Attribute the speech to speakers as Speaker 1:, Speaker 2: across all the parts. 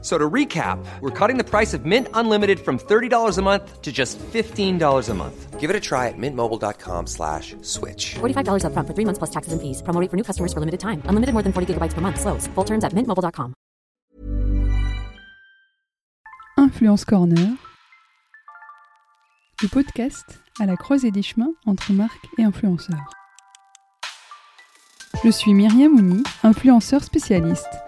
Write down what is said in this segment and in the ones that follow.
Speaker 1: So to recap, we're cutting the price of Mint Unlimited from $30 a month to just $15 a month.
Speaker 2: Give it a try at mintmobile.com slash switch.
Speaker 3: $45 upfront for three months plus taxes and fees. Promo rate for new customers for limited time. Unlimited more than 40 gigabytes per month. Slows. Full terms at mintmobile.com.
Speaker 4: Influence Corner, le podcast à la croisée des chemins entre marques et influenceurs. Je suis Myriam Mouni, influenceur spécialiste.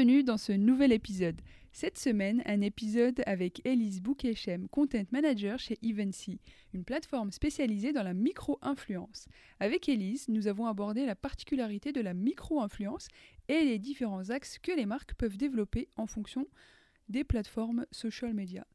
Speaker 4: Bienvenue dans ce nouvel épisode. Cette semaine, un épisode avec Elise Boukechem, Content Manager chez Evency, une plateforme spécialisée dans la micro-influence. Avec Elise, nous avons abordé la particularité de la micro-influence et les différents axes que les marques peuvent développer en fonction des plateformes social media.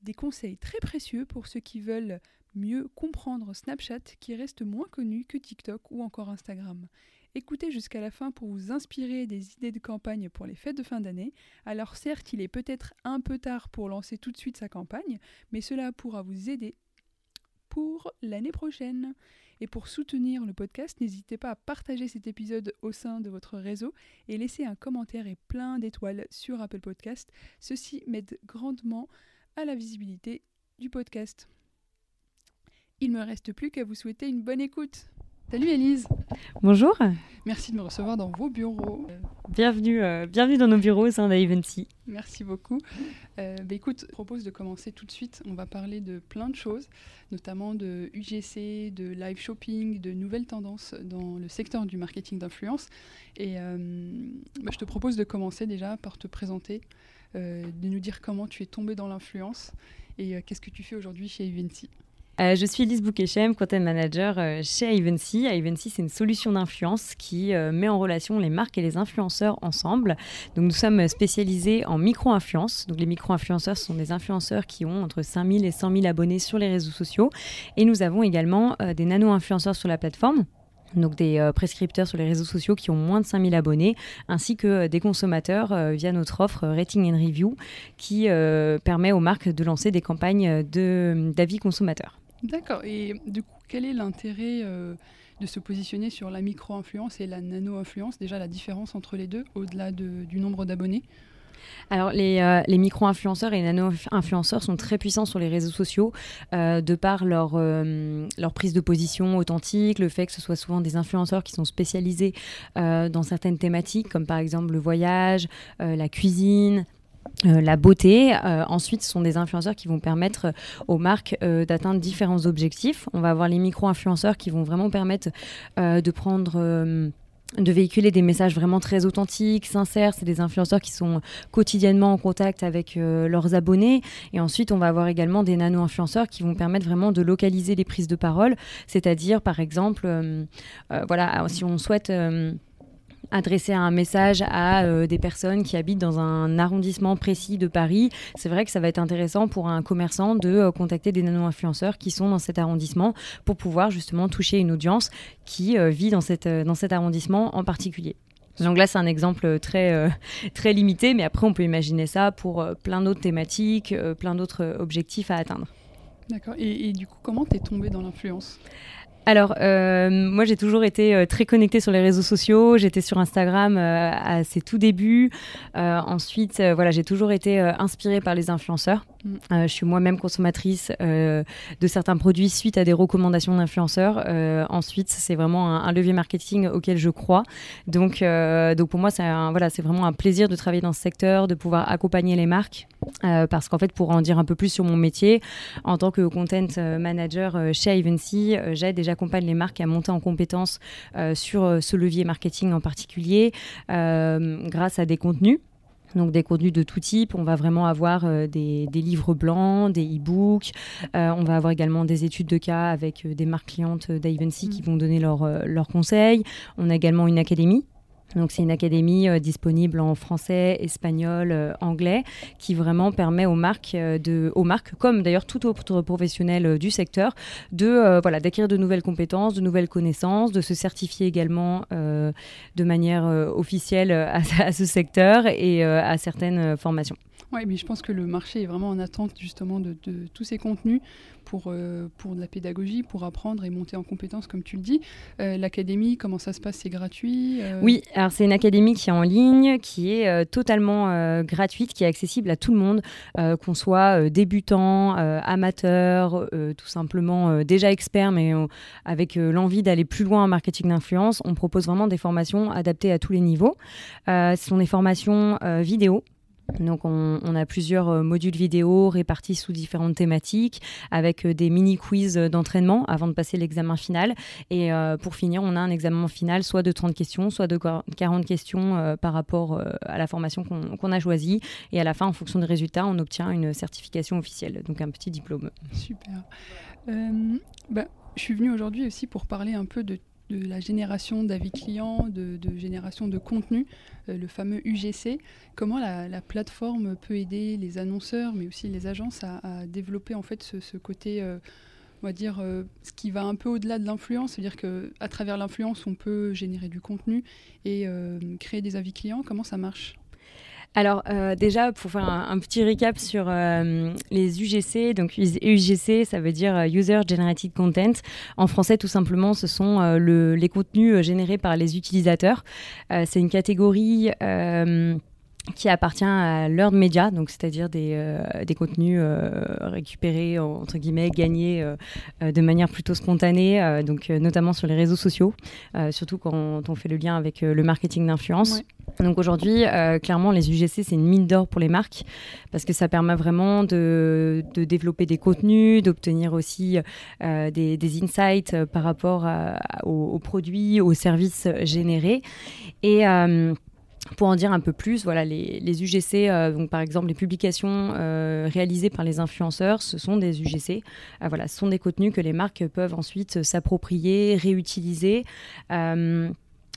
Speaker 4: Des conseils très précieux pour ceux qui veulent mieux comprendre Snapchat qui reste moins connu que TikTok ou encore Instagram. Écoutez jusqu'à la fin pour vous inspirer des idées de campagne pour les fêtes de fin d'année. Alors certes, il est peut-être un peu tard pour lancer tout de suite sa campagne, mais cela pourra vous aider pour l'année prochaine. Et pour soutenir le podcast, n'hésitez pas à partager cet épisode au sein de votre réseau et laisser un commentaire et plein d'étoiles sur Apple Podcast. Ceci m'aide grandement à la visibilité du podcast. Il me reste plus qu'à vous souhaiter une bonne écoute. Salut Elise
Speaker 5: Bonjour,
Speaker 4: Merci de me recevoir dans vos bureaux.
Speaker 5: Bienvenue, euh, bienvenue dans nos bureaux au sein d'Avency.
Speaker 4: Merci beaucoup. Euh, bah, écoute, je propose de commencer tout de suite. On va parler de plein de choses, notamment de UGC, de live shopping, de nouvelles tendances dans le secteur du marketing d'influence. Et euh, bah, je te propose de commencer déjà par te présenter, de nous dire comment tu es tombé dans l'influence et qu'est-ce que tu fais aujourd'hui chez Evency.
Speaker 5: Euh, je suis Elise Boukechem, Content Manager euh, chez Ivancy. Ivancy, c'est une solution d'influence qui euh, met en relation les marques et les influenceurs ensemble. Donc, nous sommes spécialisés en micro-influence. Donc, les micro-influenceurs sont des influenceurs qui ont entre 5000 et 100 000 abonnés sur les réseaux sociaux. Et nous avons également des nano-influenceurs sur la plateforme donc des prescripteurs sur les réseaux sociaux qui ont moins de 5000 abonnés, ainsi que des consommateurs via notre offre Rating and Review qui permet aux marques de lancer des campagnes d'avis consommateurs.
Speaker 4: D'accord. Et du coup, quel est l'intérêt euh, de se positionner sur la micro-influence et la nano-influence? Déjà, la différence entre les deux, au-delà de- du nombre d'abonnés?
Speaker 5: Alors, les, euh, les micro-influenceurs et nano-influenceurs sont très puissants sur les réseaux sociaux euh, de par leur, leur prise de position authentique, le fait que ce soit souvent des influenceurs qui sont spécialisés dans certaines thématiques, comme par exemple le voyage, la cuisine. Euh, la beauté. Euh, ensuite, ce sont des influenceurs qui vont permettre euh, aux marques d'atteindre différents objectifs. On va avoir les micro-influenceurs qui vont vraiment permettre de prendre de véhiculer des messages vraiment très authentiques, sincères. C'est des influenceurs qui sont quotidiennement en contact avec leurs abonnés. Et ensuite, on va avoir également des nano-influenceurs qui vont permettre vraiment de localiser les prises de parole. C'est-à-dire, par exemple, voilà, si on souhaite... adresser un message à euh, des personnes qui habitent dans un arrondissement précis de Paris, c'est vrai que ça va être intéressant pour un commerçant de euh, contacter des nano-influenceurs qui sont dans cet arrondissement pour pouvoir justement toucher une audience qui euh, vit dans, cette, dans cet arrondissement en particulier. Donc là, c'est un exemple très, très limité, mais après, on peut imaginer ça pour plein d'autres thématiques, plein d'autres objectifs à atteindre.
Speaker 4: D'accord. Et, et du coup, comment t'es tombée dans l'influence?
Speaker 5: Alors, euh, moi, j'ai toujours été euh, très connectée sur les réseaux sociaux. J'étais sur Instagram euh, à ses tout débuts. Ensuite, voilà, j'ai toujours été inspirée par les influenceurs.
Speaker 4: Mm.
Speaker 5: Je suis moi-même consommatrice de certains produits suite à des recommandations d'influenceurs. Ensuite, c'est vraiment un, un levier marketing auquel je crois. Donc, donc pour moi, c'est voilà, c'est vraiment un plaisir de travailler dans ce secteur, de pouvoir accompagner les marques. Parce qu'en fait, pour en dire un peu plus sur mon métier, en tant que content manager chez Ivancy, euh, j'aide et j'accompagne les marques à monter en compétences euh, sur euh, ce levier marketing en particulier, euh, grâce à des contenus. Donc des contenus de tout type. On va vraiment avoir euh, des, livres blancs, des e-books. Euh, on va avoir également des études de cas avec des marques clientes d'Ivancy qui mm. vont donner leurs conseils. On a également une académie donc c'est une académie euh, disponible en français, espagnol, euh, anglais, qui vraiment permet aux marques, euh, de, aux marques comme d'ailleurs tout autre professionnel du secteur, de voilà d'acquérir de nouvelles compétences, de nouvelles connaissances, de se certifier également de manière officielle à, à, ce secteur et à certaines formations.
Speaker 4: Oui, mais je pense que le marché est vraiment en attente justement de, tous ces contenus pour, euh, pour de la pédagogie, pour apprendre et monter en compétences, comme tu le dis. Euh, l'académie, comment ça se passe? C'est gratuit
Speaker 5: euh? Oui, alors c'est une académie qui est en ligne, qui est totalement gratuite, qui est accessible à tout le monde, qu'on soit débutant, amateur, tout simplement déjà expert, mais avec l'envie d'aller plus loin en marketing d'influence. On propose vraiment des formations adaptées à tous les niveaux. ce sont des formations vidéo donc on, a plusieurs euh, modules vidéo répartis sous différentes thématiques avec euh, des mini quiz d'entraînement avant de passer l'examen final. Et euh, pour finir, on a un examen final soit de 30 questions, soit de 40 questions par rapport à la formation qu'on a choisie. Et à la fin, en fonction des résultats, on obtient une certification officielle, donc un petit diplôme.
Speaker 4: Super. Bah, je suis venue aujourd'hui aussi pour parler un peu de de la génération d'avis clients, de, génération de contenu, euh, le fameux UGC. Comment la, plateforme peut aider les annonceurs, mais aussi les agences à, développer en fait ce, côté, euh, on va dire, euh, ce qui va un peu au-delà de l'influence, c'est-à-dire qu'à travers l'influence, on peut générer du contenu et créer des avis clients. Comment ça marche?
Speaker 5: Alors euh, déjà, pour faire un, petit récap sur euh, les UGC, donc UGC, ça veut dire euh, User Generated Content. En français, tout simplement, ce sont les contenus générés par les utilisateurs. C'est une catégorie qui appartient à l'heure de média, donc c'est-à-dire des, contenus récupérés entre guillemets, gagnés de manière plutôt spontanée, donc notamment sur les réseaux sociaux, surtout quand on fait le lien avec le marketing d'influence. Donc aujourd'hui, clairement, les UGC c'est une mine d'or pour les marques parce que ça permet vraiment de, développer des contenus, d'obtenir aussi des, des, insights par rapport aux, produits, aux services générés et pour en dire un peu plus, voilà, les, UGC, euh, donc par exemple les publications euh, réalisées par les influenceurs, ce sont des UGC. Euh, voilà, ce sont des contenus que les marques peuvent ensuite s'approprier, réutiliser.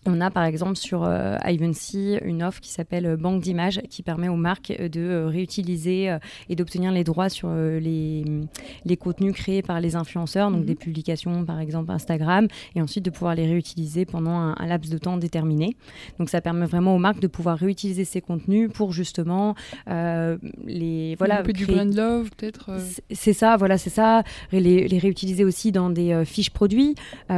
Speaker 5: On a par exemple sur euh, Ivancy une offre qui s'appelle euh, Banque d'images qui permet aux marques euh, de réutiliser et d'obtenir les droits sur les, les, contenus créés par les influenceurs, donc mhm. des publications par exemple Instagram, et ensuite de pouvoir les réutiliser pendant un, laps de temps déterminé. Donc ça permet vraiment aux marques de pouvoir réutiliser ces contenus pour justement les voilà
Speaker 4: un peu du brand love peut-être.
Speaker 5: C'est ça, voilà, c'est ça. Les, les, réutiliser aussi dans des fiches produits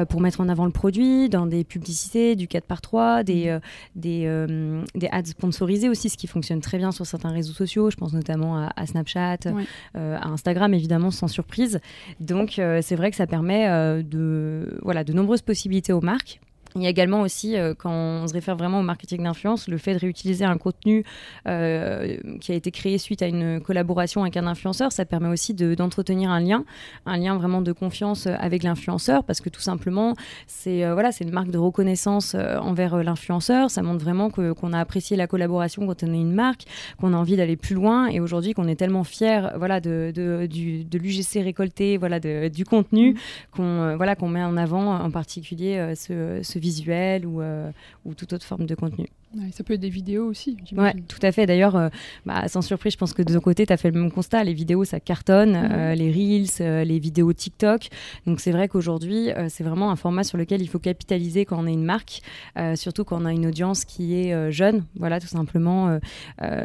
Speaker 5: pour mettre en avant le produit, dans des publicités, du par 3, des, mm. euh, des, euh, des, ads sponsorisés aussi, ce qui fonctionne très bien sur certains réseaux sociaux. Je pense notamment à, Snapchat, euh, à Instagram, évidemment, sans surprise. Donc, c'est vrai que ça permet de, voilà, de nombreuses possibilités aux marques. Il y a également aussi, euh, quand on se réfère vraiment au marketing d'influence, le fait de réutiliser un contenu euh, qui a été créé suite à une collaboration avec un influenceur, ça permet aussi d'entretenir un lien, un lien vraiment de confiance avec l'influenceur, parce que tout simplement, c'est euh, voilà, c'est une marque de reconnaissance envers l'influenceur. Ça montre vraiment qu'on a apprécié la collaboration quand on est une marque, qu'on a envie d'aller plus loin, et aujourd'hui qu'on est tellement fier, voilà, de, de, de l'UGC récolté, voilà, du contenu, mmh. qu'on voilà, qu'on met en avant en particulier ce, ce visuel ou, euh, ou toute autre forme de contenu.
Speaker 4: ça peut être des vidéos aussi.
Speaker 5: Oui, tout à fait. D'ailleurs, euh, bah, sans surprise, je pense que de ton côté, tu as fait le même constat. Les vidéos, ça cartonne, euh, les Reels, les vidéos TikTok. Donc, c'est vrai qu'aujourd'hui, c'est vraiment un format sur lequel il faut capitaliser quand on est une marque, surtout quand on a une audience qui est jeune. Voilà, tout simplement.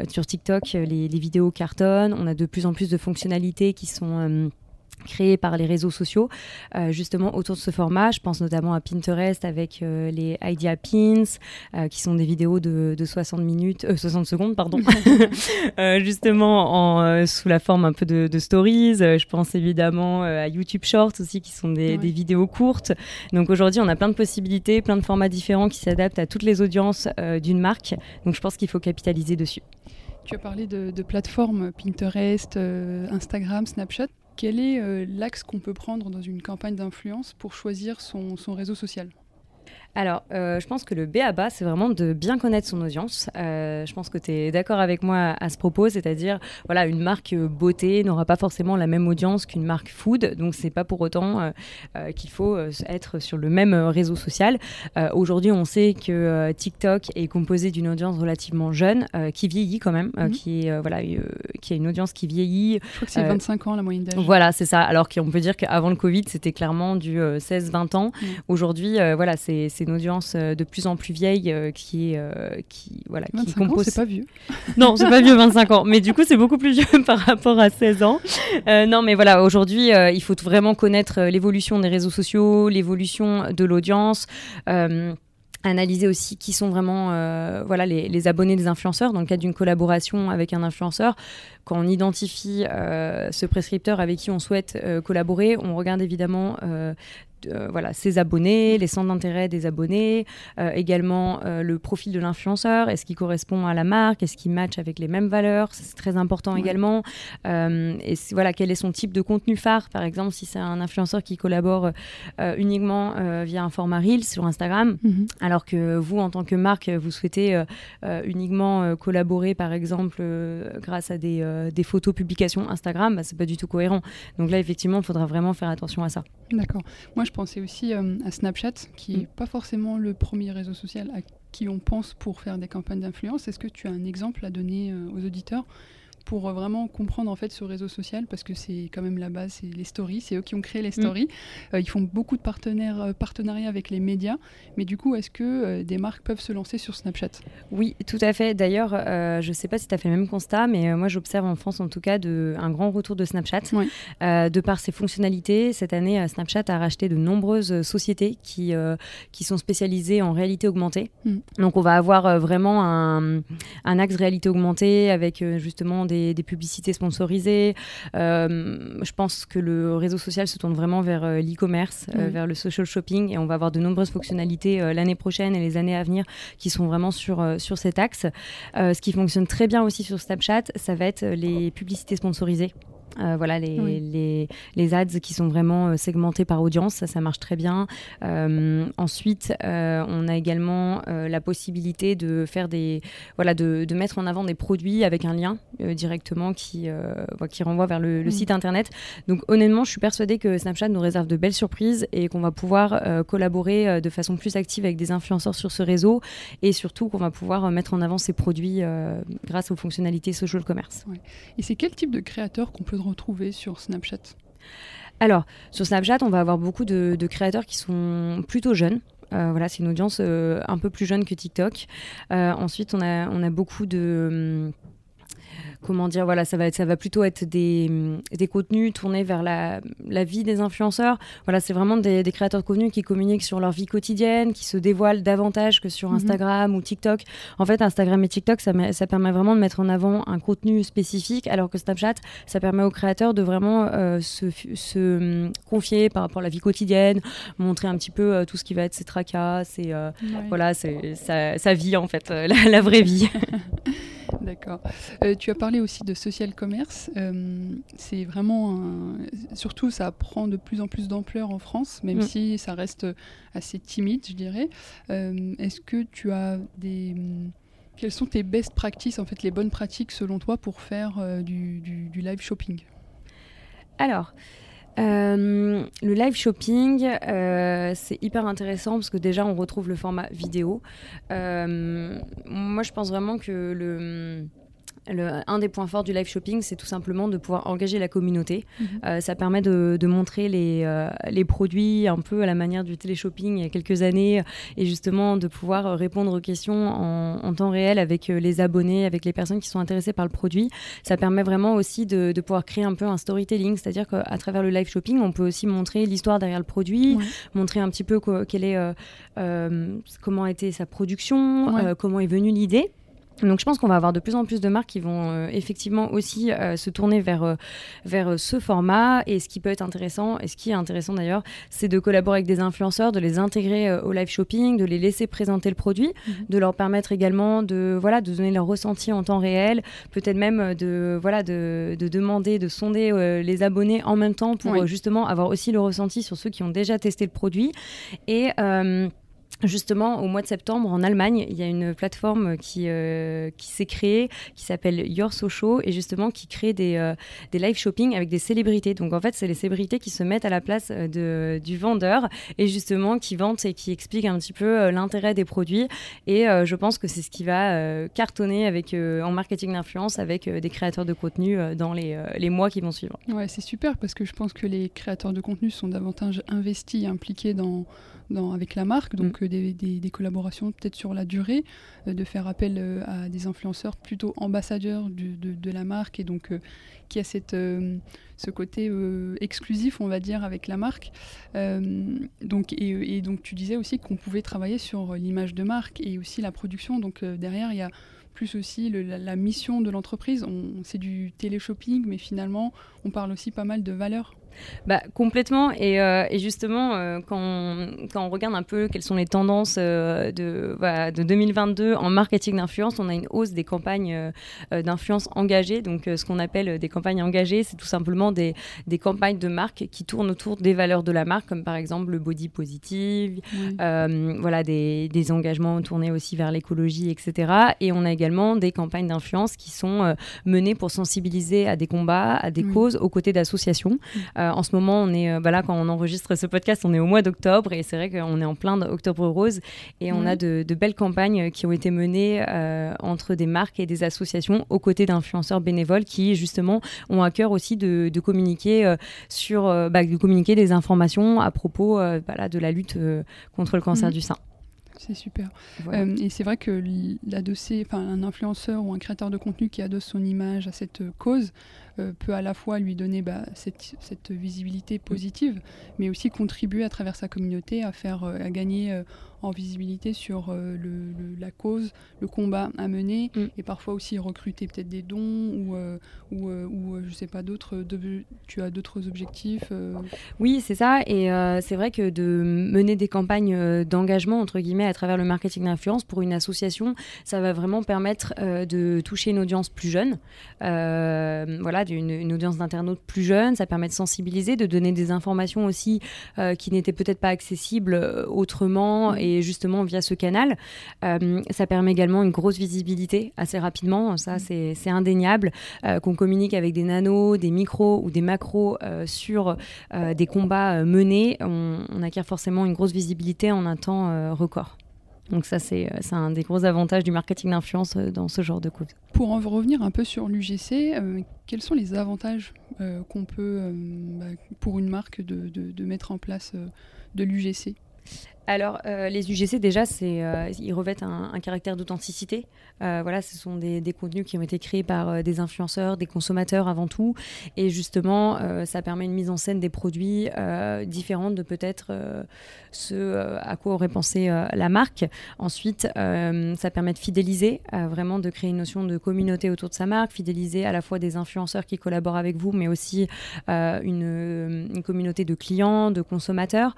Speaker 5: sur TikTok, les, les, vidéos cartonnent. On a de plus en plus de fonctionnalités qui sont créés par les réseaux sociaux, euh, justement autour de ce format. Je pense notamment à Pinterest avec euh, les Idea Pins, euh, qui sont des vidéos de, 60 minutes, 60 secondes, pardon, justement en, sous la forme un peu de, stories. je pense évidemment à YouTube Shorts aussi, qui sont des, vidéos courtes. Donc aujourd'hui, on a plein de possibilités, plein de formats différents qui s'adaptent à toutes les audiences d'une marque. Donc je pense qu'il faut capitaliser dessus.
Speaker 4: Tu as parlé de, de plateformes Pinterest, Instagram, Snapchat. Quel est euh, l'axe qu'on peut prendre dans une campagne d'influence pour choisir son, réseau social?
Speaker 5: Alors, euh, je pense que le B à bas, c'est vraiment de bien connaître son audience. Euh, je pense que tu es d'accord avec moi à ce propos, c'est-à-dire, voilà, une marque beauté n'aura pas forcément la même audience qu'une marque food, donc c'est pas pour autant euh, qu'il faut être sur le même réseau social. Aujourd'hui, on sait que TikTok est composé d'une audience relativement jeune, qui vieillit quand même,
Speaker 4: Mhm.
Speaker 5: qui, est, voilà, qui a une audience qui vieillit.
Speaker 4: Je crois que c'est
Speaker 5: Euh,
Speaker 4: 25 ans la moyenne d'âge.
Speaker 5: Voilà, c'est ça. Alors qu'on peut dire qu'avant le Covid, c'était clairement du 16-20 ans.
Speaker 4: Mm.
Speaker 5: Aujourd'hui, euh, voilà, c'est c'est une audience euh, de plus en plus vieille euh, qui est, euh, qui, voilà, qui
Speaker 4: 25 ans,
Speaker 5: compose.
Speaker 4: c'est pas vieux.
Speaker 5: Non, c'est pas vieux 25 ans, mais du coup, c'est beaucoup plus vieux par rapport à 16 ans. Non, mais voilà, aujourd'hui, il faut vraiment connaître l'évolution des réseaux sociaux, l'évolution de l'audience. analyser aussi qui sont vraiment euh, voilà, les, les abonnés des influenceurs dans le cadre d'une collaboration avec un influenceur. Quand on identifie euh, ce prescripteur avec qui on souhaite euh, collaborer, on regarde évidemment euh, voilà, ses abonnés, les centres d'intérêt des abonnés, euh, également euh, le profil de l'influenceur, est-ce qu'il correspond à la marque, est-ce qu'il match avec les mêmes valeurs, c'est très important
Speaker 4: Ouais.
Speaker 5: également. Et voilà, quel est son type de contenu phare, par exemple, si c'est un influenceur qui collabore uniquement via un format Reels sur Instagram,
Speaker 4: Mhm.
Speaker 5: alors que vous, en tant que marque, vous souhaitez uniquement collaborer, par exemple, grâce à des, des photos publications Instagram, bah, c'est pas du tout cohérent. Donc là, effectivement, il faudra vraiment faire attention à ça.
Speaker 4: D'accord. Moi, je pensais aussi euh, à Snapchat, qui
Speaker 5: Mm.
Speaker 4: n'est pas forcément le premier réseau social à qui on pense pour faire des campagnes d'influence. Est-ce que tu as un exemple à donner euh, aux auditeurs? Pour euh, vraiment comprendre en fait ce réseau social parce que c'est quand même la base, c'est les stories, c'est eux qui ont créé les stories. Euh, ils font beaucoup de partenaires, euh, partenariats avec les médias, mais du coup, est-ce que euh, des marques peuvent se lancer sur Snapchat?
Speaker 5: Oui, tout à fait. D'ailleurs, je ne sais pas si tu as fait le même constat, mais moi, j'observe en France, en tout cas, de, un grand retour de Snapchat.
Speaker 4: Oui.
Speaker 5: De par ses fonctionnalités, cette année, Snapchat a racheté de nombreuses sociétés qui, qui sont spécialisées en réalité augmentée.
Speaker 4: Mm.
Speaker 5: Donc, on va avoir vraiment un, un axe réalité augmentée avec justement des, des publicités sponsorisées. Euh, je pense que le réseau social se tourne vraiment vers euh, l'e-commerce, euh, vers le social shopping, et on va avoir de nombreuses fonctionnalités l'année prochaine et les années à venir qui sont vraiment sur, sur cet axe. Ce qui fonctionne très bien aussi sur Snapchat, ça va être les publicités sponsorisées. Euh, voilà les,
Speaker 4: Oui.
Speaker 5: les, les ads qui sont vraiment euh, segmentés par audience, ça, ça marche très bien. Euh, ensuite, on a également la possibilité de faire des, voilà, de, de mettre en avant des produits avec un lien directement qui, qui renvoie vers le, le site internet. Donc honnêtement, je suis persuadée que Snapchat nous réserve de belles surprises et qu'on va pouvoir collaborer de façon plus active avec des influenceurs sur ce réseau et surtout qu'on va pouvoir mettre en avant ces produits grâce aux fonctionnalités social commerce.
Speaker 4: Et c'est quel type de créateur qu'on peut retrouver sur Snapchat
Speaker 5: Alors, sur Snapchat, on va avoir beaucoup de, créateurs qui sont plutôt jeunes. Euh, voilà, c'est une audience euh, un peu plus jeune que TikTok. Euh, ensuite, on a, on a beaucoup de. hum, Comment dire, voilà, ça va, être, ça va plutôt être des, des contenus tournés vers la, la vie des influenceurs. Voilà, c'est vraiment des, des créateurs de contenu qui communiquent sur leur vie quotidienne, qui se dévoilent davantage que sur
Speaker 4: Mhm.
Speaker 5: Instagram ou TikTok. En fait, Instagram et TikTok, ça, met- ça permet vraiment de mettre en avant un contenu spécifique, alors que Snapchat, ça permet aux créateurs de vraiment euh, se, se hum, confier par rapport à la vie quotidienne, montrer un petit peu euh, tout ce qui va être ses tracas, ses, euh, voilà, c'est sa, sa vie en fait, la, la vraie vie.
Speaker 4: D'accord. Tu as parlé aussi de social commerce. Euh, c'est vraiment un- surtout ça prend de plus en plus d'ampleur en France, même
Speaker 5: Mm.
Speaker 4: si ça reste assez timide, je dirais. Euh, Est-ce que tu as des quelles sont tes best practices, en fait, les bonnes pratiques selon toi pour faire euh, du, du- du live shopping?
Speaker 5: Alors, euh, le live shopping, euh, c'est hyper intéressant parce que déjà on retrouve le format vidéo. Euh, moi, je pense vraiment que le. Le- un des points forts du live shopping, c'est tout simplement de pouvoir engager la communauté.
Speaker 4: Mhm.
Speaker 5: Euh, ça permet de, de montrer les, euh, les produits un peu à la manière du téléshopping il y a quelques années et justement de pouvoir répondre aux questions en, en temps réel avec euh, les abonnés, avec les personnes qui sont intéressées par le produit. Ça permet vraiment aussi de, de pouvoir créer un peu un storytelling, c'est-à-dire qu'à travers le live shopping, on peut aussi montrer l'histoire derrière le produit,
Speaker 4: Ouais.
Speaker 5: montrer un petit peu quoi- quelle est, euh, comment a été sa production,
Speaker 4: Ouais.
Speaker 5: comment est venue l'idée. Donc je pense qu'on va avoir de plus en plus de marques qui vont euh, effectivement aussi euh, se tourner vers, euh, vers ce format. Et ce qui peut être intéressant, et ce qui est intéressant d'ailleurs, c'est de collaborer avec des influenceurs, de les intégrer au live shopping, de les laisser présenter le produit,
Speaker 4: Mhm.
Speaker 5: de leur permettre également de, voilà, de donner leur ressenti en temps réel, peut-être même de, voilà, de, de demander, de sonder les abonnés en même temps pour
Speaker 4: Oui.
Speaker 5: justement avoir aussi le ressenti sur ceux qui ont déjà testé le produit. Et... Justement, au mois de septembre, en Allemagne, il y a une plateforme qui, euh, qui s'est créée, qui s'appelle Your Social, et justement qui crée des, euh, des live shopping avec des célébrités. Donc en fait, c'est les célébrités qui se mettent à la place euh, de, du vendeur, et justement qui vantent et qui expliquent un petit peu l'intérêt des produits. Et je pense que c'est ce qui va cartonner avec, en marketing d'influence avec des créateurs de contenu dans les, les, mois qui vont suivre.
Speaker 4: Ouais, c'est super parce que je pense que les créateurs de contenu sont davantage investis, impliqués dans avec la marque, donc mm. euh, des, collaborations peut-être sur la durée, euh, de faire appel euh, à des influenceurs plutôt ambassadeurs de, la marque et donc qui a cette, ce côté exclusif, on va dire, avec la marque. donc, et, donc tu disais aussi qu'on pouvait travailler sur l'image de marque et aussi la production. Donc derrière, il y a plus aussi la, mission de l'entreprise. C'est du télé-shopping, mais finalement, on parle aussi pas mal de valeurs
Speaker 5: bah, complètement. Et, euh, justement, euh, quand, on, quand, on, regarde un peu quelles sont les tendances euh, de, de 2022 en marketing d'influence, on a une hausse des campagnes d'influence engagées. Donc, ce qu'on appelle des campagnes engagées, c'est tout simplement des, des, campagnes de marque qui tournent autour des valeurs de la marque, comme par exemple le body positive, voilà, des, des, engagements tournés aussi vers l'écologie, etc. Et on a également des campagnes d'influence qui sont menées pour sensibiliser à des combats, à des causes, aux côtés d'associations. Euh, en ce moment, on est, euh, bah là, quand on enregistre ce podcast, on est au mois d'octobre et c'est vrai qu'on est en plein d'Octobre Rose et on a de, belles campagnes qui ont été menées euh, entre des marques et des associations aux côtés d'influenceurs bénévoles qui, justement, ont à cœur aussi de, communiquer sur, bah, de communiquer des informations à propos bah, de la lutte contre le cancer mhm. du sein.
Speaker 4: C'est super. et c'est vrai que l'adosser, enfin un influenceur ou un créateur de contenu qui adosse son image à cette cause, euh, peut à la fois lui donner bah, cette, cette, visibilité positive, mais aussi contribuer à travers sa communauté à faire euh, à gagner euh, en visibilité sur le, la cause, le combat à mener, mm. et parfois aussi recruter peut-être des dons ou, ou, ou je sais pas d'autres. Tu as d'autres objectifs
Speaker 5: Oui, c'est ça, et c'est vrai que de mener des campagnes d'engagement entre guillemets à travers le marketing d'influence pour une association, ça va vraiment permettre de toucher une audience plus jeune. voilà, d'une audience d'internautes plus jeune. Ça permet de sensibiliser, de donner des informations aussi euh, qui n'étaient peut-être pas accessibles euh, autrement mm. et justement via ce canal. Euh, ça permet également une grosse visibilité assez rapidement. Ça, mm. c'est indéniable. Qu'on communique avec des nanos, des micros ou des macros sur des combats menés, on, on, acquiert forcément une grosse visibilité en un temps record. Donc ça, c'est un des gros avantages du marketing d'influence dans ce genre de cause.
Speaker 4: Pour en revenir un peu sur l'UGC, quels sont les avantages euh, qu'on peut, euh, bah, pour une marque, de, mettre en place euh, de l'UGC
Speaker 5: alors, les UGC, déjà, c'est, ils revêtent un, caractère d'authenticité. voilà, ce sont des, contenus qui ont été créés par des influenceurs, des consommateurs avant tout. Et justement, ça permet une mise en scène des produits différente de peut-être ce à quoi aurait pensé la marque. Ensuite, ça permet de fidéliser, vraiment de créer une notion de communauté autour de sa marque, fidéliser à la fois des influenceurs qui collaborent avec vous, mais aussi une, communauté de clients, de consommateurs.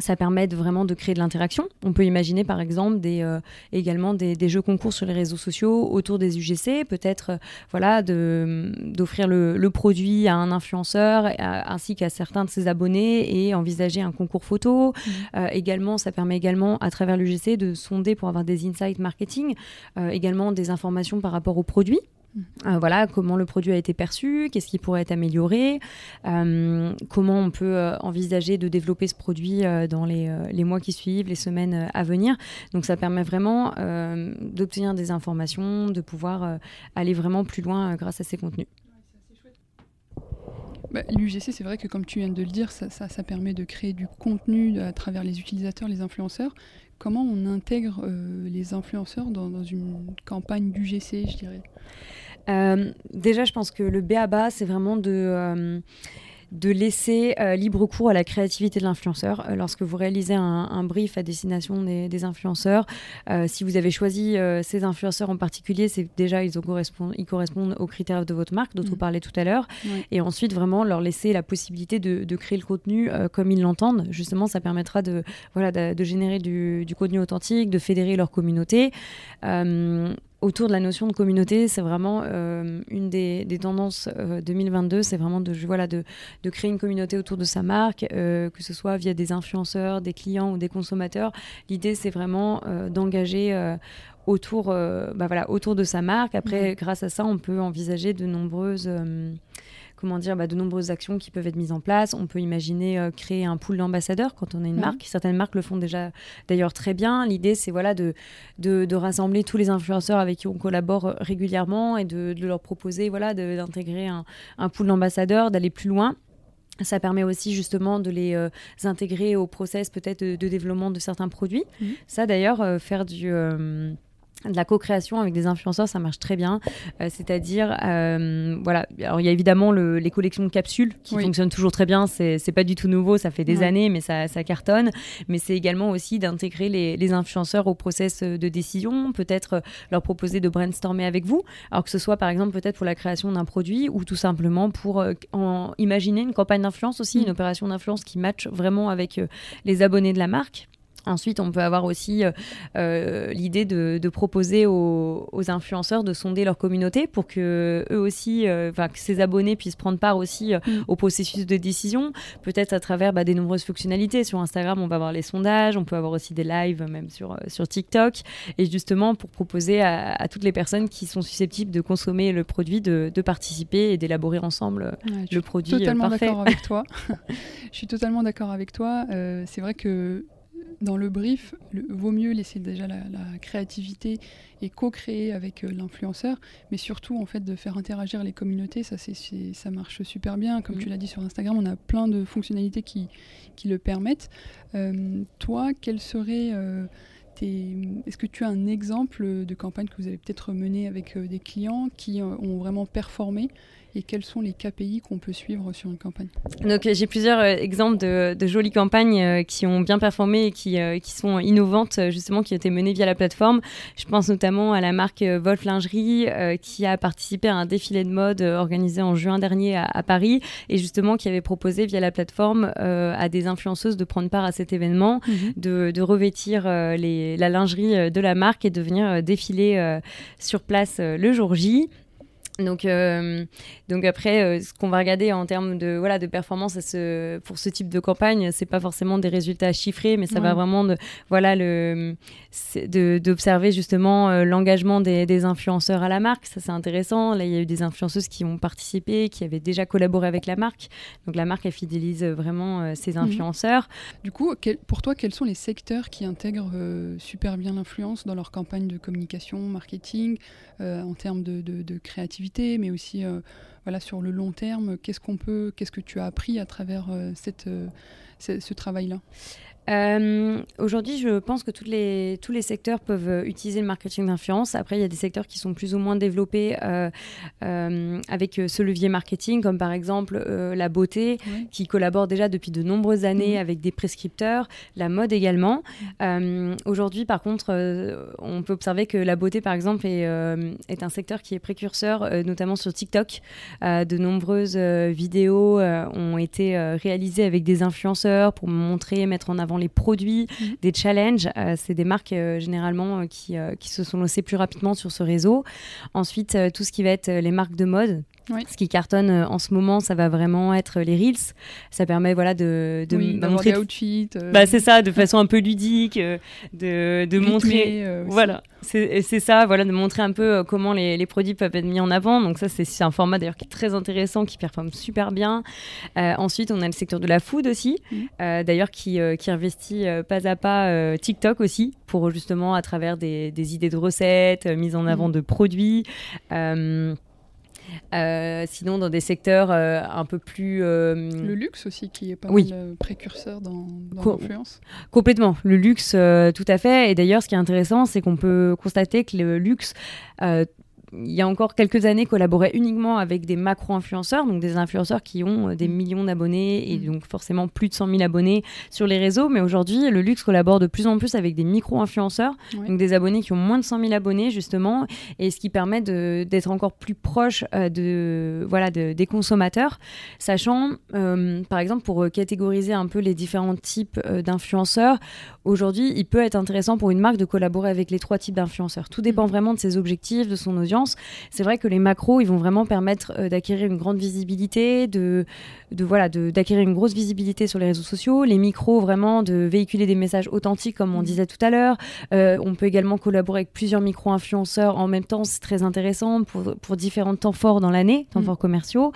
Speaker 5: Ça permet vraiment de créer de l'interaction. On peut imaginer par exemple des, euh, également des, jeux concours sur les réseaux sociaux autour des UGC, peut-être euh, voilà, d'offrir le, le, produit à un influenceur ainsi qu'à certains de ses abonnés et envisager un concours photo. Mmh. Euh, également, ça permet également à travers l'UGC de sonder pour avoir des insights marketing, également des informations par rapport aux produits. Euh, voilà, comment le produit a été perçu, qu'est-ce qui pourrait être amélioré, euh, comment on peut euh, envisager de développer ce produit dans les, les, mois qui suivent, les semaines à venir. Donc ça permet vraiment d'obtenir des informations, de pouvoir aller vraiment plus loin grâce à ces contenus.
Speaker 4: Bah, L'UGC, c'est vrai que comme tu viens de le dire, ça, ça, permet de créer du contenu à travers les utilisateurs, les influenceurs. Comment on intègre les influenceurs dans, dans une campagne d'UGC, je dirais?
Speaker 5: Euh, déjà, je pense que le BABA, c'est vraiment de euh, de laisser euh, libre cours à la créativité de l'influenceur. lorsque vous réalisez un, brief à destination des, influenceurs, si vous avez choisi ces influenceurs en particulier, c'est déjà ils, correspondent, ils correspondent aux critères de votre marque, dont on mmh. parlait tout à l'heure. Et ensuite, vraiment leur laisser la possibilité de, créer le contenu comme ils l'entendent. Justement, ça permettra de, voilà, de, générer du, du, contenu authentique, de fédérer leur communauté autour de la notion de communauté, c'est vraiment une des, tendances 2022, c'est vraiment de, voilà, de, de, créer une communauté autour de sa marque, que ce soit via des influenceurs, des clients ou des consommateurs. L'idée, c'est vraiment d'engager autour, bah voilà, autour de sa marque. Après, grâce à ça, on peut envisager de nombreuses comment dire, bah, de nombreuses actions qui peuvent être mises en place. On peut imaginer euh, créer un pool d'ambassadeurs quand on a une marque. Certaines marques le font déjà d'ailleurs très bien. L'idée, c'est voilà, de, de, rassembler tous les influenceurs avec qui on collabore euh, régulièrement et de, leur proposer voilà, d'intégrer un, un pool d'ambassadeurs, d'aller plus loin. Ça permet aussi justement de les euh, intégrer au process peut-être de, développement de certains produits. Mmh. Ça d'ailleurs, faire du de la co-création avec des influenceurs, ça marche très bien. Euh, c'est-à-dire, euh, voilà, alors il y a évidemment les collections de capsules qui fonctionnent toujours très bien. C'est pas du tout nouveau, ça fait des années, mais ça, cartonne. Mais c'est également aussi d'intégrer les, influenceurs au process de décision, peut-être leur proposer de brainstormer avec vous, alors que ce soit par exemple peut-être pour la création d'un produit ou tout simplement pour euh, imaginer une campagne d'influence aussi, une mm. opération d'influence qui match vraiment avec les abonnés de la marque. Ensuite, on peut avoir aussi euh, euh, l'idée de, proposer aux, influenceurs de sonder leur communauté pour que eux aussi, euh, que ces abonnés puissent prendre part aussi mm. au processus de décision, peut-être à travers bah, des nombreuses fonctionnalités. Sur Instagram, on va avoir les sondages, on peut avoir aussi des lives même sur, sur TikTok, et justement pour proposer à, toutes les personnes qui sont susceptibles de consommer le produit de, participer et d'élaborer ensemble le produit
Speaker 4: parfait.
Speaker 5: Totalement
Speaker 4: d'accord avec toi. je suis totalement d'accord avec toi. c'est vrai que dans le brief, vaut mieux laisser déjà la, créativité et co-créer avec euh, l'influenceur, mais surtout en fait de faire interagir les communautés, ça, c'est, ça marche super bien. Comme tu mm. l'as dit sur Instagram, on a plein de fonctionnalités qui, qui le permettent. Euh, toi, quel serait euh, est-ce que tu as un exemple de campagne que vous avez peut-être menée avec des clients qui ont vraiment performé et quels sont les KPI qu'on peut suivre sur une campagne?
Speaker 5: Donc j'ai plusieurs euh, exemples de, jolies campagnes euh, qui ont bien performé et qui, euh, qui, sont innovantes justement, qui ont été menées via la plateforme. Je pense notamment à la marque Wolf Lingerie qui a participé à un défilé de mode organisé en juin dernier à, Paris et justement qui avait proposé via la plateforme à des influenceuses de prendre part à cet événement, mhm. de, de, revêtir les, la lingerie de la marque et de venir défiler sur place le jour J. Donc, euh, donc après, euh, ce qu'on va regarder en termes de voilà de performance ce, pour ce type de campagne, c'est pas forcément des résultats chiffrés, mais ça va vraiment de voilà le d'observer justement euh, l'engagement des, des, influenceurs à la marque. Ça c'est intéressant. Là, il y a eu des influenceuses qui ont participé, qui avaient déjà collaboré avec la marque. Donc la marque elle fidélise vraiment ses mhm. influenceurs.
Speaker 4: Du coup, pour toi, quels sont les secteurs qui intègrent super bien l'influence dans leur campagne de communication, marketing, en termes de, de, de créativité? Mais aussi euh, voilà, sur le long terme, qu'est-ce qu'on peut, qu'est-ce que tu as appris à travers euh, euh, ce travail-là?
Speaker 5: Euh, aujourd'hui, je pense que toutes les, tous les secteurs peuvent euh, utiliser le marketing d'influence. Après, il y a des secteurs qui sont plus ou moins développés euh, avec ce levier marketing, comme par exemple la beauté, qui collabore déjà depuis de nombreuses années mhm. avec des prescripteurs, la mode également. Aujourd'hui, par contre, on peut observer que la beauté, par exemple, est, est un secteur qui est précurseur, notamment sur TikTok. de nombreuses vidéos ont été réalisées avec des influenceurs pour montrer, mettre en avant les produits, mhm. des challenges. Euh, c'est des marques euh, généralement euh, qui, qui, se sont lancées plus rapidement sur ce réseau. Ensuite, tout ce qui va être les marques de mode. Ce qui cartonne en ce moment, ça va vraiment être les reels. Ça permet voilà de, de,
Speaker 4: montrer des outfits.
Speaker 5: Bah, c'est ça, de façon un peu ludique, de, de montrer. voilà, c'est ça, voilà, de montrer un peu comment les, les, produits peuvent être mis en avant. Donc ça, c'est un format d'ailleurs qui est très intéressant, qui performe super bien. ensuite, on a le secteur de la food aussi, mhm. d'ailleurs qui, qui investi euh, pas à pas euh, TikTok aussi, pour justement à travers des, idées de recettes, euh, mise en avant mm. de produits. Sinon, dans des secteurs un peu plus.
Speaker 4: Le luxe aussi, qui est pas mal précurseur dans, l'influence.
Speaker 5: Complètement. Le luxe, tout à fait. Et d'ailleurs, ce qui est intéressant, c'est qu'on peut constater que le luxe il y a encore quelques années, collaborait uniquement avec des macro-influenceurs, donc des influenceurs qui ont euh, des millions d'abonnés et donc forcément plus de 100 000 abonnés sur les réseaux. Mais aujourd'hui, le luxe collabore de plus en plus avec des micro-influenceurs, donc des abonnés qui ont moins de 100 000 abonnés justement, et ce qui permet d'être encore plus proche euh, de, voilà, de- des consommateurs, sachant, euh, par exemple, pour catégoriser un peu les différents types euh, d'influenceurs, aujourd'hui, il peut être intéressant pour une marque de collaborer avec les trois types d'influenceurs. Tout dépend vraiment de ses objectifs, de son audience. C'est vrai que les macros, ils vont vraiment permettre euh, d'acquérir une grande visibilité, de, de voilà, d'acquérir une grosse visibilité sur les réseaux sociaux. Les micros, vraiment, de véhiculer des messages authentiques, comme on disait tout à l'heure. Euh, on peut également collaborer avec plusieurs micro-influenceurs en même temps. C'est très intéressant pour, pour différents temps forts dans l'année, temps
Speaker 4: Mm.
Speaker 5: forts commerciaux.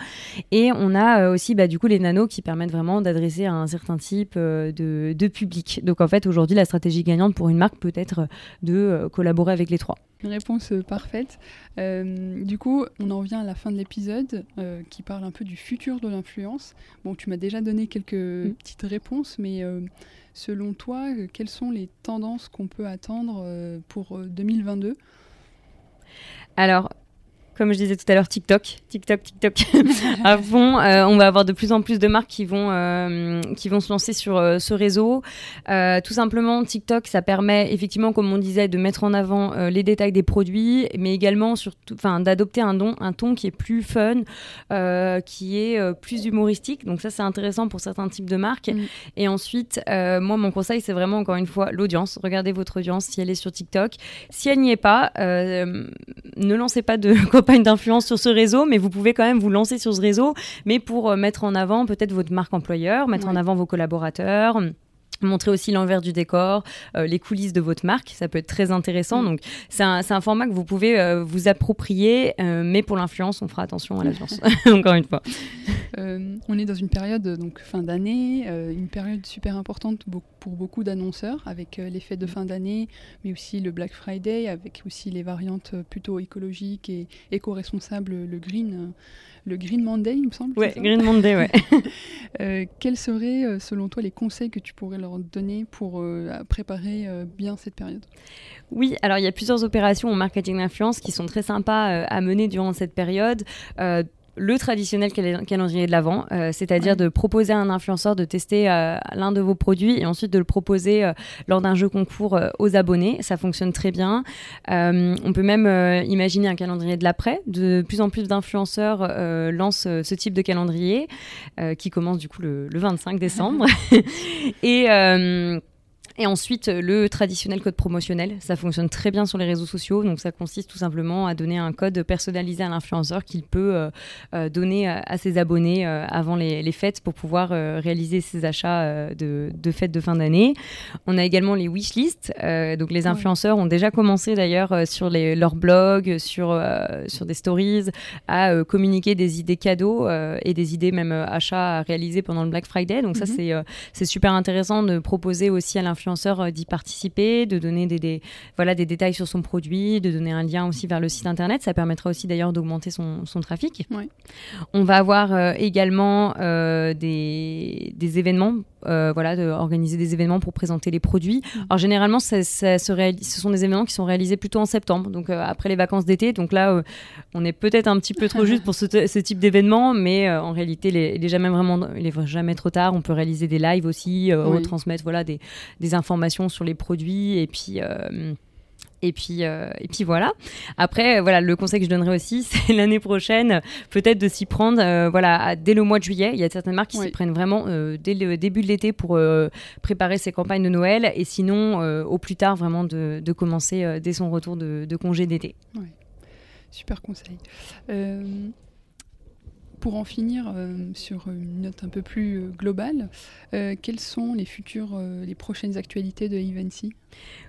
Speaker 5: Et on a euh, aussi, bah, du coup, les nanos qui permettent vraiment d'adresser à un certain type de, de public. Donc, en fait, aujourd'hui, la stratégie gagnante pour une marque peut être de collaborer avec les trois.
Speaker 4: Une réponse euh, parfaite. Euh, du coup, on en vient à la fin de l'épisode euh, qui parle un peu du futur de l'influence. Bon, tu m'as déjà donné quelques
Speaker 5: Mm.
Speaker 4: petites réponses, mais euh, selon toi, quelles sont les tendances qu'on peut attendre pour euh, 2022
Speaker 5: Alors, comme je disais tout à l'heure, TikTok, TikTok, TikTok à fond. Euh, on va avoir de plus en plus de marques qui vont, euh, qui vont se lancer sur euh, ce réseau. Tout simplement, TikTok, ça permet effectivement, comme on disait, de mettre en avant les détails des produits, mais également d'adopter un, don, un ton qui est plus fun, qui est plus humoristique. Donc ça, c'est intéressant pour certains types de marques.
Speaker 4: Mm.
Speaker 5: Et ensuite, moi, mon conseil, c'est vraiment encore une fois l'audience. Regardez votre audience si elle est sur TikTok. Si elle n'y est pas, ne lancez pas de campagne d'influence sur ce réseau, mais vous pouvez quand même vous lancer sur ce réseau, mais pour euh, mettre en avant peut-être votre marque employeur, mettre en avant vos collaborateurs. Montrer aussi l'envers du décor, euh, les coulisses de votre marque, ça peut être très intéressant.
Speaker 4: Mm.
Speaker 5: Donc, c'est un, c'est un format que vous pouvez euh, vous approprier, euh, mais pour l'influence, on fera attention à l'audience, encore une fois.
Speaker 4: Euh, on est dans une période donc fin d'année, euh, une période super importante pour beaucoup d'annonceurs, avec euh, les fêtes de fin d'année, mais aussi le Black Friday, avec aussi les variantes plutôt écologiques et éco-responsables, le green, euh, le Green Monday, il me semble. ça
Speaker 5: Green Monday, ouais.
Speaker 4: Euh, quels seraient, euh, selon toi, les conseils que tu pourrais leur donner pour euh, préparer euh, bien cette période?
Speaker 5: Oui, alors il y a plusieurs opérations en marketing d'influence qui sont très sympas à mener durant cette période. Le traditionnel cal- calendrier de l'avant, euh, c'est-à-dire
Speaker 4: Ouais.
Speaker 5: de proposer à un influenceur de tester euh, l'un de vos produits et ensuite de le proposer euh, lors d'un jeu concours aux abonnés. Ça fonctionne très bien. On peut même imaginer un calendrier de l'après. De plus en plus d'influenceurs lancent ce type de calendrier qui commence du coup le, le 25 décembre. et et ensuite, euh, le traditionnel code promotionnel, ça fonctionne très bien sur les réseaux sociaux. Donc, ça consiste tout simplement à donner un code personnalisé à l'influenceur qu'il peut euh, euh, donner à, à ses abonnés euh, avant les, les fêtes pour pouvoir euh, réaliser ses achats de, de fêtes de fin d'année. On a également les wishlists. Donc, les
Speaker 4: Ouais.
Speaker 5: influenceurs ont déjà commencé d'ailleurs sur les, leurs blogs, sur, sur des stories, à communiquer des idées cadeaux et des idées même achats à réaliser pendant le Black Friday. Donc, ça,
Speaker 4: Mhm.
Speaker 5: c'est super intéressant de proposer aussi à l'influenceur euh, d'y participer, de donner des, des- voilà, des détails sur son produit, de donner un lien aussi vers le site internet. Ça permettra aussi d'ailleurs d'augmenter son, son trafic. On va avoir euh, également euh, des, des événements, voilà, de organiser des événements pour présenter les produits. Alors généralement, ça, ça se ce sont des événements qui sont réalisés plutôt en septembre, donc après les vacances d'été. Donc là, on est peut-être un petit peu trop juste pour ce, ce type d'événement, mais en réalité, il est, il est jamais vraiment, il est jamais trop tard. On peut réaliser des lives aussi,
Speaker 4: Oui.
Speaker 5: retransmettre voilà des, des informations sur les produits et puis. euh, et puis, euh, et puis voilà. Après, voilà, le conseil que je donnerais aussi, c'est l'année prochaine, peut-être de s'y prendre, euh, voilà, à- dès le mois de juillet. Il y a certaines marques qui
Speaker 4: Oui.
Speaker 5: s'y prennent vraiment euh, dès le début de l'été pour préparer ses campagnes de Noël, et sinon, au plus tard, vraiment de, de commencer dès son retour de, de congé d'été.
Speaker 4: Super conseil. Pour en finir euh, sur une note un peu plus euh, globale, euh, quelles sont les futures, les prochaines actualités de Evency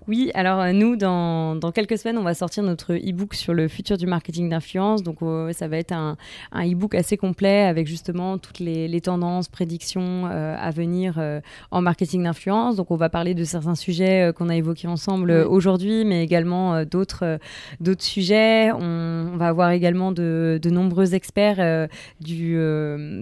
Speaker 5: Oui, alors euh, nous, dans, dans quelques semaines, on va sortir notre e-book sur le futur du marketing d'influence. Donc, euh, ça va être un, un e-book assez complet avec justement toutes les, les tendances, prédictions euh, à venir euh, en marketing d'influence. Donc, on va parler de certains sujets qu'on a évoqués ensemble
Speaker 4: Oui.
Speaker 5: aujourd'hui, mais également d'autres d'autres sujets. On, on va avoir également de, de nombreux experts du,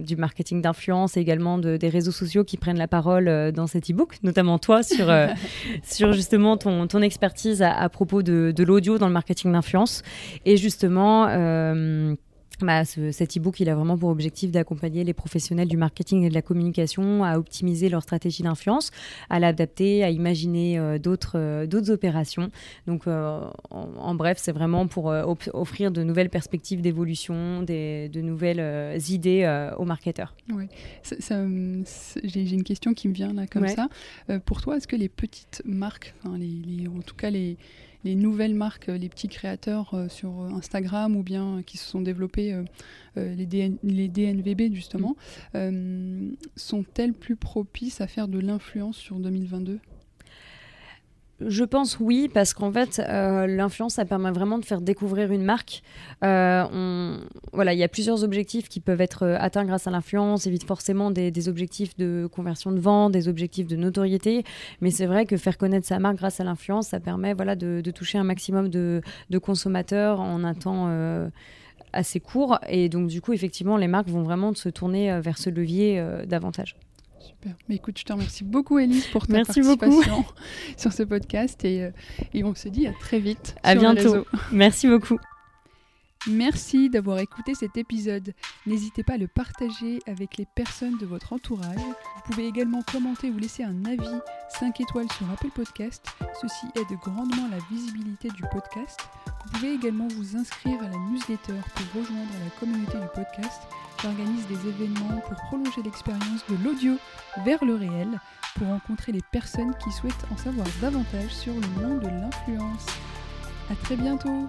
Speaker 5: du marketing d'influence et également de- des réseaux sociaux qui prennent la parole dans cet e-book, notamment toi sur, sur justement justement ton, expertise à, propos de, de l'audio dans le marketing d'influence. Et justement, euh, bah, ce, cet e-book, il a vraiment pour objectif d'accompagner les professionnels du marketing et de la communication à optimiser leur stratégie d'influence, à l'adapter, à imaginer euh, d'autres euh, opérations. Donc, euh, en, en bref, c'est vraiment pour euh, offrir de nouvelles perspectives d'évolution, de nouvelles idées aux marketeurs.
Speaker 4: C'est- J'ai une question qui me vient là comme
Speaker 5: Ouais.
Speaker 4: ça. Pour toi, est-ce que les petites marques, enfin, les, les- en tout cas les, les nouvelles marques, euh, les petits créateurs euh, sur euh, Instagram ou bien qui se sont développés, les, DN les DNVB justement,
Speaker 5: Mm.
Speaker 4: sont-elles plus propices à faire de l'influence sur 2022
Speaker 5: Je pense oui, parce qu'en fait, euh, l'influence, ça permet vraiment de faire découvrir une marque. Euh, voilà, il y a plusieurs objectifs qui peuvent être euh, atteints grâce à l'influence, évite forcément des, objectifs de conversion de vente, des objectifs de notoriété. Mais c'est vrai que faire connaître sa marque grâce à l'influence, ça permet voilà, de, toucher un maximum de, consommateurs en un temps assez court. Et donc, du coup, effectivement, les marques vont vraiment se tourner vers ce levier davantage.
Speaker 4: Super. Mais écoute, je te remercie beaucoup, Elise, pour ta
Speaker 5: Merci beaucoup.
Speaker 4: participation sur ce podcast et, euh, et on se dit à très vite.
Speaker 5: À
Speaker 4: sur les
Speaker 5: bientôt.
Speaker 4: réseaux.
Speaker 5: Merci beaucoup.
Speaker 4: Merci d'avoir écouté cet épisode. N'hésitez pas à le partager avec les personnes de votre entourage. Vous pouvez également commenter ou laisser un avis 5 étoiles sur Apple Podcast. Ceci aide grandement la visibilité du podcast. Vous pouvez également vous inscrire à la newsletter pour rejoindre la communauté du podcast. J'organise des événements pour prolonger l'expérience de l'audio vers le réel, pour rencontrer les personnes qui souhaitent en savoir davantage sur le monde de l'influence. À très bientôt